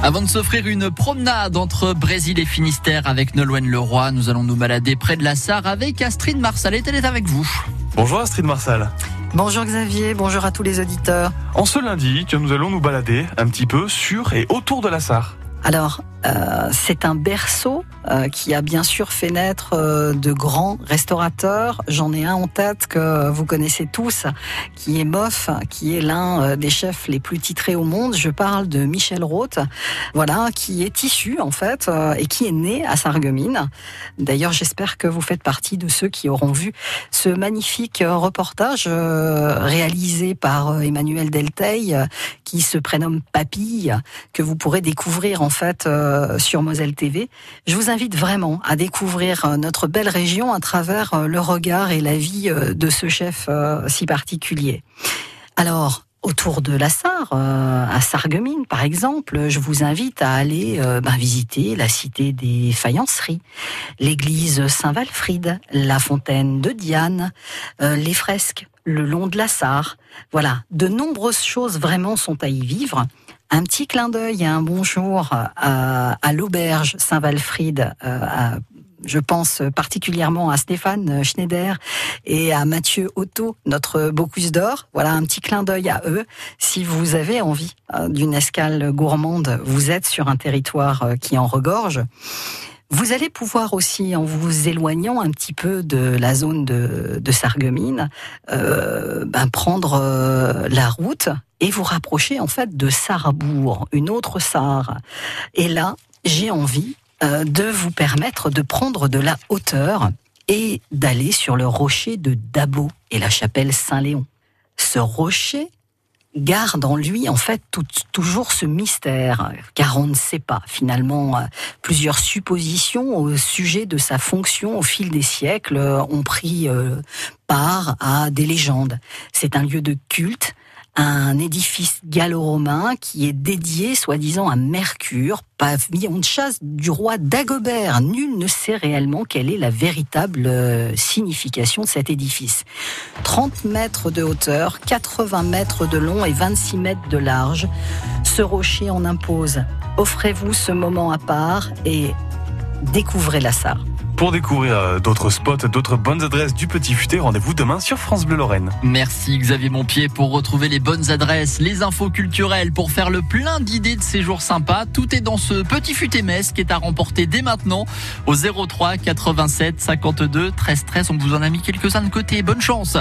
Avant de s'offrir une promenade entre Brésil et Finistère avec Nolwenn Leroy, nous allons nous balader près de la Sarre avec Astrid Marsal. Et elle est avec vous. Bonjour Astrid Marsal. Bonjour Xavier, bonjour à tous les auditeurs. En ce lundi, nous allons nous balader un petit peu sur et autour de la Sarre. Alors, euh, c'est un berceau euh, qui a bien sûr fait naître euh, de grands restaurateurs. J'en ai un en tête que vous connaissez tous, qui est Moff, qui est l'un des chefs les plus titrés au monde. Je parle de Michel Roth, voilà, qui est issu en fait et qui est né à Sarreguemines. D'ailleurs, j'espère que vous faites partie de ceux qui auront vu ce magnifique reportage réalisé par Emmanuel Delteil, qui se prénomme Papille, que vous pourrez découvrir en fait euh, sur Moselle TV. Je vous invite vraiment à découvrir euh, notre belle région à travers euh, le regard et la vie de ce chef si particulier. Alors, autour de la Sarre, à Sarreguemines par exemple, je vous invite à aller ben, visiter la cité des faïenceries, l'église Saint-Walfrid, la fontaine de Diane, les fresques le long de la Sarre. Voilà, de nombreuses choses vraiment sont à y vivre un petit clin d'œil et un bonjour à, l'auberge Saint-Walfried, euh, je pense particulièrement à Stéphane Schneider et à Mathieu Otto, notre Bocuse d'Or. Voilà un petit clin d'œil à eux. Si vous avez envie euh, d'une escale gourmande, vous êtes sur un territoire euh, qui en regorge. Vous allez pouvoir aussi, en vous éloignant un petit peu de la zone de, de Sarreguemines, euh, ben prendre euh, la route et vous rapprocher en fait de Sarrebourg, une autre Sarre. Et là, j'ai envie euh, de vous permettre de prendre de la hauteur et d'aller sur le rocher de Dabo et la chapelle Saint-Léon. Ce rocher garde en lui en fait toujours ce mystère, car on ne sait pas finalement. Euh, plusieurs suppositions au sujet de sa fonction au fil des siècles euh, ont pris euh, part à des légendes. C'est un lieu de culte un édifice gallo-romain qui est dédié, soi-disant, à Mercure, pavillon de chasse du roi Dagobert. Nul ne sait réellement quelle est la véritable euh, signification de cet édifice. 30 mètres de hauteur, 80 mètres de long et 26 mètres de large. Ce rocher en impose. Offrez-vous ce moment à part et découvrez la Sarre. Pour découvrir euh, d'autres spots, d'autres bonnes adresses du Petit Futé, rendez-vous demain sur France Bleu Lorraine. Merci Xavier Montpied pour retrouver les bonnes adresses, les infos culturelles, pour faire le plein d'idées de séjours sympas. Tout est dans ce Petit Futé Metz qui est à remporter dès maintenant au 03 87 52 13 13. On vous en a mis quelques-uns de côté. Bonne chance